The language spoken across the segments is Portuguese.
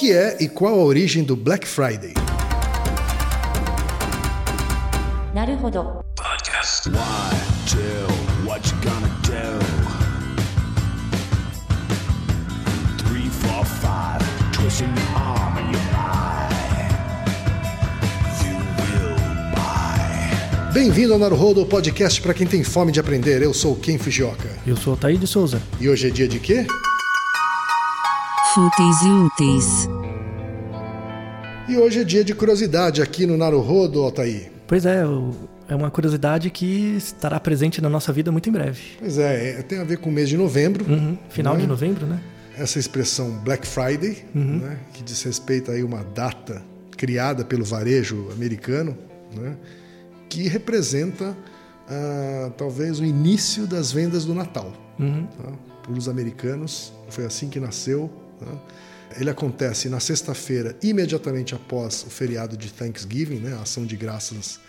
que é e qual a origem do Black Friday? Bem-vindo ao Naruhodo, podcast para quem tem fome de aprender. Eu sou o Ken Fujioka. Eu sou o Thaí de Souza. E hoje é dia de quê? Fúteis e úteis E hoje é dia de curiosidade aqui no Naruhodo, Altair. Pois é, é uma curiosidade que estará presente na nossa vida muito em breve. Pois é, é, tem a ver com o mês de novembro. Uhum, Final Né? de novembro, né? Essa expressão Black Friday, né, que diz respeito aí a uma data criada pelo varejo americano, né, que representa ah, talvez o início das vendas do Natal. tá? Para os americanos, foi assim que nasceu. Tá? Ele acontece na sexta-feira, imediatamente após o feriado de Thanksgiving, né, a ação de graças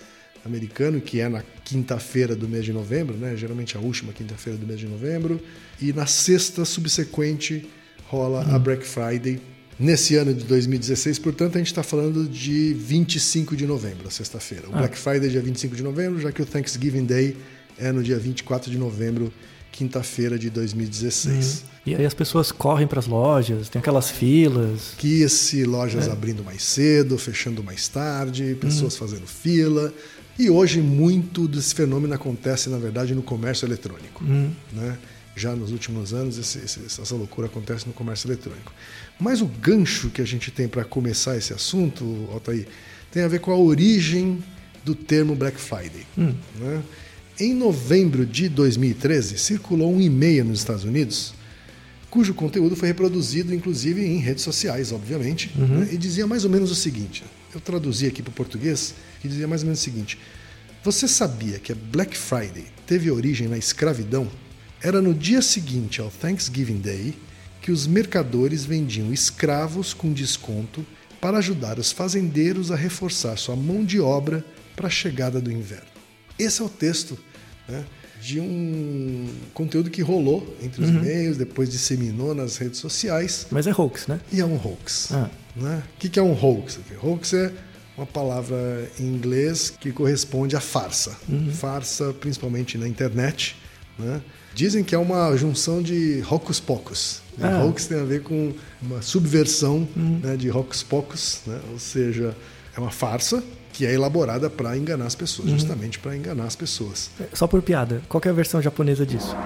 americano, que é na quinta-feira do mês de novembro, né? geralmente a última quinta-feira do mês de novembro, e na sexta subsequente rola a Black Friday. Nesse ano de 2016, portanto, a gente está falando de 25 de novembro, a sexta-feira. O Black Friday é dia 25 de novembro, já que o Thanksgiving Day é no dia 24 de novembro, quinta-feira de 2016. E aí as pessoas correm para as lojas, tem aquelas filas. que esse lojas abrindo mais cedo, fechando mais tarde, pessoas fazendo fila. E hoje muito desse fenômeno acontece, na verdade, no comércio eletrônico. Né? Já nos últimos anos, esse- esse- essa loucura acontece no comércio eletrônico. Mas o gancho que a gente tem para começar esse assunto, Altair, tem a ver com a origem do termo Black Friday. né? Em novembro de 2013, circulou um e-mail nos Estados Unidos cujo conteúdo foi reproduzido, inclusive, em redes sociais, obviamente, né? e dizia mais ou menos o seguinte: eu traduzi aqui para o português, que dizia mais ou menos o seguinte: Você sabia que a Black Friday teve origem na escravidão? Era no dia seguinte ao Thanksgiving Day que os mercadores vendiam escravos com desconto para ajudar os fazendeiros a reforçar sua mão de obra para a chegada do inverno. Esse é o texto né, de um conteúdo que rolou entre os meios, depois disseminou nas redes sociais, Mas é hoax, né? e é um hoax. Ah. Né? O que é um hoax? Hoax é uma palavra em inglês que corresponde a farsa. Farsa, principalmente na internet. Né? Dizem que é uma junção de hocus pocus. né? Ah. Hoax tem a ver com uma subversão né, de hocus pocus, né? ou seja, é uma farsa que é elaborada para enganar as pessoas, justamente para enganar as pessoas. Só por piada. Qual é a versão japonesa disso?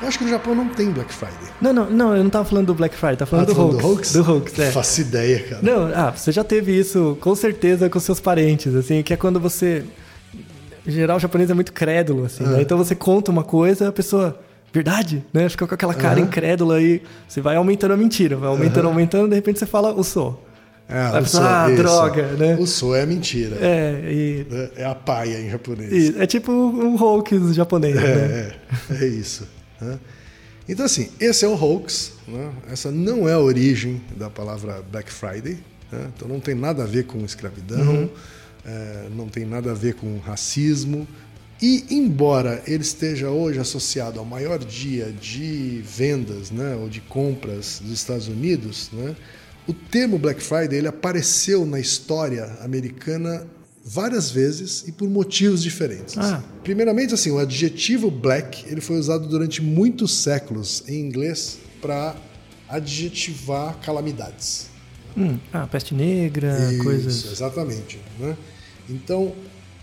Eu acho que no Japão não tem Black Friday. Não, não, não, eu não tava falando do Black Friday, tava falando, Ah, do, falando hoax, do hoax. é. Faço ideia, cara. Não, ah, você já teve isso com certeza com seus parentes, assim, que é quando você. Em geral, o japonês é muito crédulo, assim, Ah. né? Então você conta uma coisa, a pessoa. Verdade? Né? Fica com aquela cara Aham. incrédula e você vai aumentando a mentira, vai aumentando, aumentando, de repente você fala o sou. Ah, fala, ah, isso. droga, né? O so é mentira. É, e, É a paia em japonês. e é tipo um hoax japonês, né? É, é, é isso. né? Então, assim, esse é o hoax. né? Essa não é a origem da palavra Black Friday. né? Então, não tem nada a ver com escravidão, é, não tem nada a ver com racismo. E, embora ele esteja hoje associado ao maior dia de vendas né, ou de compras dos Estados Unidos, né, o termo Black Friday ele apareceu na história americana várias vezes e por motivos diferentes. Ah. Primeiramente, assim, o adjetivo black ele foi usado durante muitos séculos em inglês para adjetivar calamidades. Hum, ah, peste negra, Isso, coisas. exatamente. Né? Então,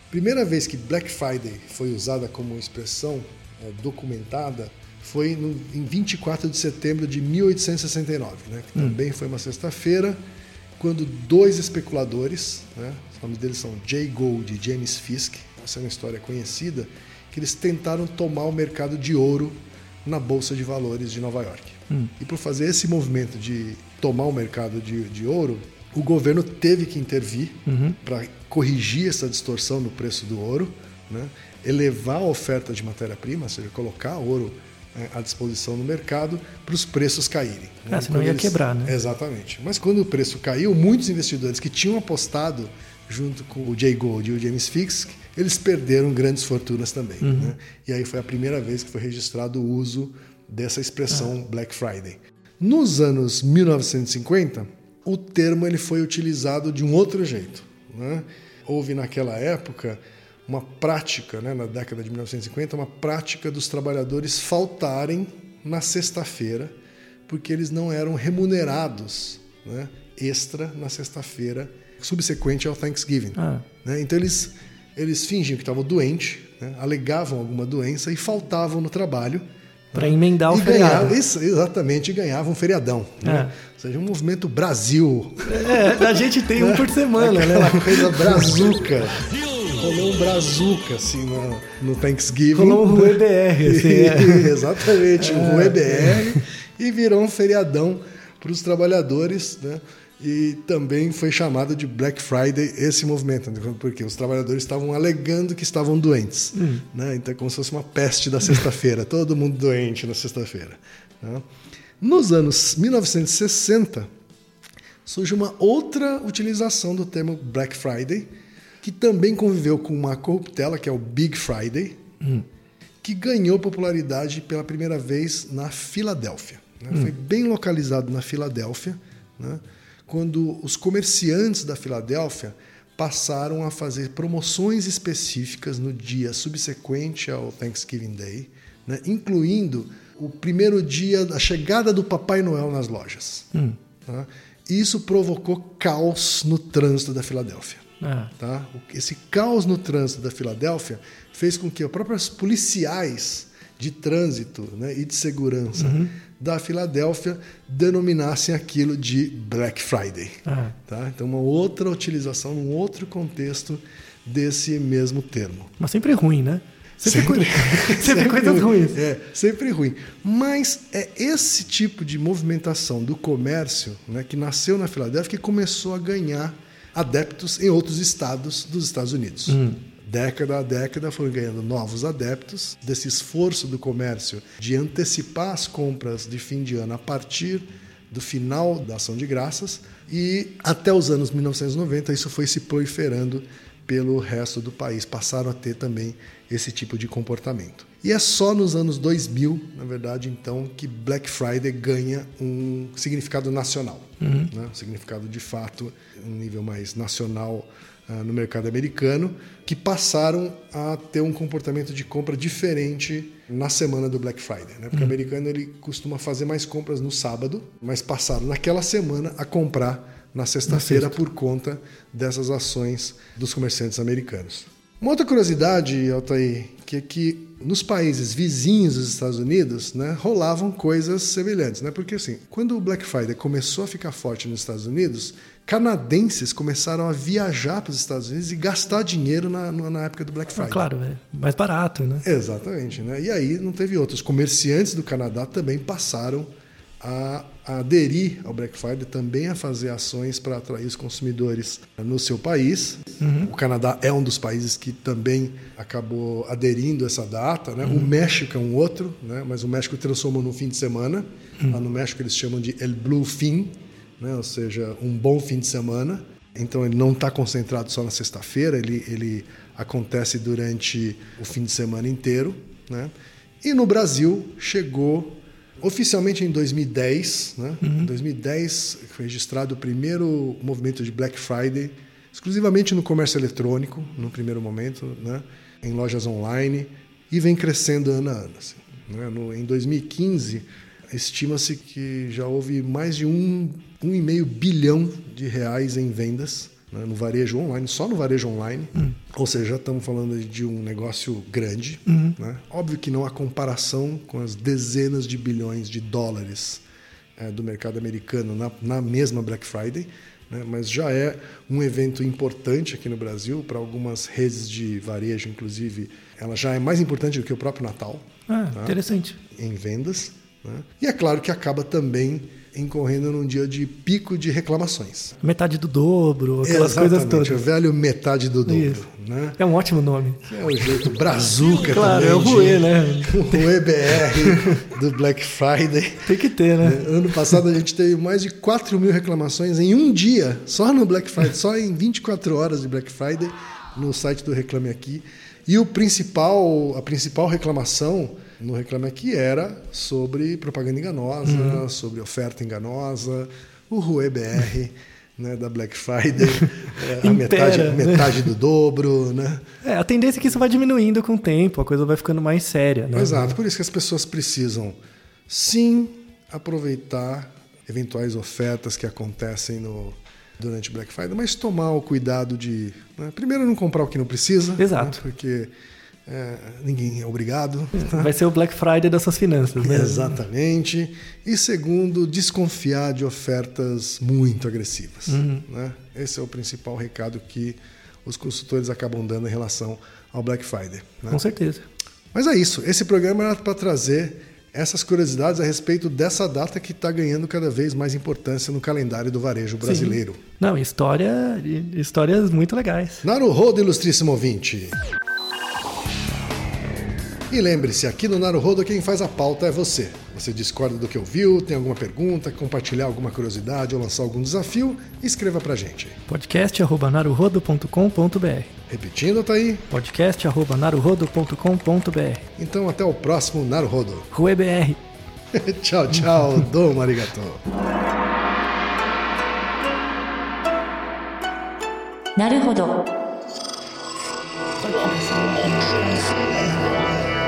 primeira vez que Black Friday foi usada como expressão eh, documentada foi no, em 24 de setembro de 1869, né? que também foi uma sexta-feira, quando dois especuladores, né? os nomes deles são Jay Gould e James Fisk, essa é uma história conhecida, que eles tentaram tomar o mercado de ouro na Bolsa de Valores de Nova York. E por fazer esse movimento de tomar o mercado de, de ouro, o governo teve que intervir para corrigir essa distorção no preço do ouro, né? elevar a oferta de matéria-prima, ou seja, colocar ouro à disposição no mercado para os preços caírem. Ah, E senão quando ia quebrar, né? Exatamente. Mas quando o preço caiu, muitos investidores que tinham apostado junto com o Jay Gould e o James Fisk, eles perderam grandes fortunas também. Uhum. né? E aí foi a primeira vez que foi registrado o uso dessa expressão Ah. Black Friday. Nos anos 1950, o termo ele foi utilizado de um outro jeito. Né? Houve naquela época uma prática, né, na década de 1950, uma prática dos trabalhadores faltarem na sexta-feira, porque eles não eram remunerados né, extra na sexta-feira subsequente ao Thanksgiving. Ah. né? Então eles, eles fingiam que estavam doentes, né, alegavam alguma doença e faltavam no trabalho. Pra emendar o e feriado. isso, exatamente, e ganhavam um feriadão. Né? É. Ou seja, um movimento Brasil, É, a gente tem um por semana, né? aquela coisa brazuca. Rolou um brazuca, assim, no, no Thanksgiving. Rolou um Rue BR, assim. é. Exatamente, um Rue BR. E virou um feriadão para os trabalhadores, né? E também foi chamado de Black Friday esse movimento, né? porque os trabalhadores estavam alegando que estavam doentes. Né? Então é como se fosse uma peste da sexta-feira, todo mundo doente na sexta-feira. né? Nos anos 1960, surge uma outra utilização do termo Black Friday, que também conviveu com uma corruptela, que é o Big Friday, que ganhou popularidade pela primeira vez na Filadélfia. né? Foi bem localizado na Filadélfia, né? quando os comerciantes da Filadélfia passaram a fazer promoções específicas no dia subsequente ao Thanksgiving Day, né? incluindo o primeiro dia da chegada do Papai Noel nas lojas. tá? E Isso provocou caos no trânsito da Filadélfia. Ah. Tá? Esse caos no trânsito da Filadélfia fez com que os próprios policiais de trânsito né, e de segurança da Filadélfia denominassem aquilo de Black Friday. Ah. Tá? Então, uma outra utilização, um outro contexto desse mesmo termo. Mas sempre ruim, né? Sempre, coi- sempre coisas ruim. ruins. É, sempre ruim. Mas é esse tipo de movimentação do comércio né, que nasceu na Filadélfia que começou a ganhar adeptos em outros estados dos Estados Unidos. Década a década foram ganhando novos adeptos desse esforço do comércio de antecipar as compras de fim de ano a partir do final da ação de graças e até os anos 1990 isso foi se proliferando pelo resto do país. Passaram a ter também esse tipo de comportamento. E é só nos anos 2000, na verdade, então, que Black Friday ganha um significado nacional. Né? Um significado de fato, um nível mais nacional ah, no mercado americano, que passaram a ter um comportamento de compra diferente na semana do Black Friday. Né? Porque o americano ele costuma fazer mais compras no sábado, mas passaram naquela semana a comprar na sexta-feira por conta dessas ações dos comerciantes americanos. Uma outra curiosidade, Altair, que é que nos países vizinhos dos Estados Unidos, né, rolavam coisas semelhantes, né? Porque assim, quando o Black Friday começou a ficar forte nos Estados Unidos, canadenses começaram a viajar para os Estados Unidos e gastar dinheiro na, na época do Black Ah, Friday. claro, é mais barato, né? Exatamente, né? E aí não teve outros. Comerciantes do Canadá também passaram a, aderir ao Black Friday, também a fazer ações para atrair os consumidores no seu país. O Canadá é um dos países que também acabou aderindo a essa data, né? O México é um outro, né? Mas o México transformou num fim de semana. Lá no México eles chamam de El Blue Fin, né? Ou seja, um bom fim de semana. Então ele não está concentrado só na sexta-feira, ele, ele acontece durante o fim de semana inteiro. Né? E no Brasil chegou oficialmente em 2010. Né? Em 2010 foi registrado o primeiro movimento de Black Friday, exclusivamente no comércio eletrônico, no primeiro momento, né? em lojas online, e vem crescendo ano a ano. assim, né? No- em 2015, estima-se que já houve mais de um, um e meio bilhão de reais em vendas né, no varejo online, só no varejo online. Ou seja, já estamos falando de um negócio grande. Né? Óbvio que não há comparação com as dezenas de bilhões de dólares eh, do mercado americano na, na mesma Black Friday. né, Mas já é um evento importante aqui no Brasil, para algumas redes de varejo, inclusive, ela já é mais importante do que o próprio Natal Ah, Tá. interessante. em vendas. Né? E é claro que acaba também incorrendo num dia de pico de reclamações. Metade do dobro, aquelas Exatamente, coisas o todas. velho metade do dobro. Isso. Né? É um ótimo nome. É o jeito brazuca Claro, também. é o Rue, né? O EBR do Black Friday. Tem que ter, né? Ano passado a gente teve mais de 4 mil reclamações em um dia, só no Black Friday, só em 24 horas de Black Friday, no site do Reclame Aqui. E o principal, a principal reclamação no Reclame Aqui era sobre propaganda enganosa, sobre oferta enganosa, o Rue BR, né, da Black Friday, é, a metade, né? metade do dobro, né? É, a tendência é que isso vai diminuindo com o tempo, a coisa vai ficando mais séria, né? Exato, por isso que as pessoas precisam sim aproveitar eventuais ofertas que acontecem no, durante Black Friday, mas tomar o cuidado de, né, primeiro, não comprar o que não precisa, Exato. né, porque é, ninguém é obrigado. tá? Vai ser o Black Friday das suas finanças, né? Exatamente. E segundo, desconfiar de ofertas muito agressivas. Uhum. Né? Esse é o principal recado que os consultores acabam dando em relação ao Black Friday. né? Com certeza. Mas é isso. Esse programa era para trazer essas curiosidades a respeito dessa data que está ganhando cada vez mais importância no calendário do varejo brasileiro. Não, história, histórias muito legais. Naruhodo, ilustríssimo ouvinte. E lembre-se, aqui no Naruhodo quem faz a pauta é você. Você discorda do que ouviu, tem alguma pergunta, compartilhar alguma curiosidade ou lançar algum desafio, escreva pra gente. podcast@naruhodo.com.br. Repetindo, tá aí? podcast@naruhodo.com.br. Então até o próximo Naruhodo. RueBR. tchau, tchau. do marigato. Naruhodo.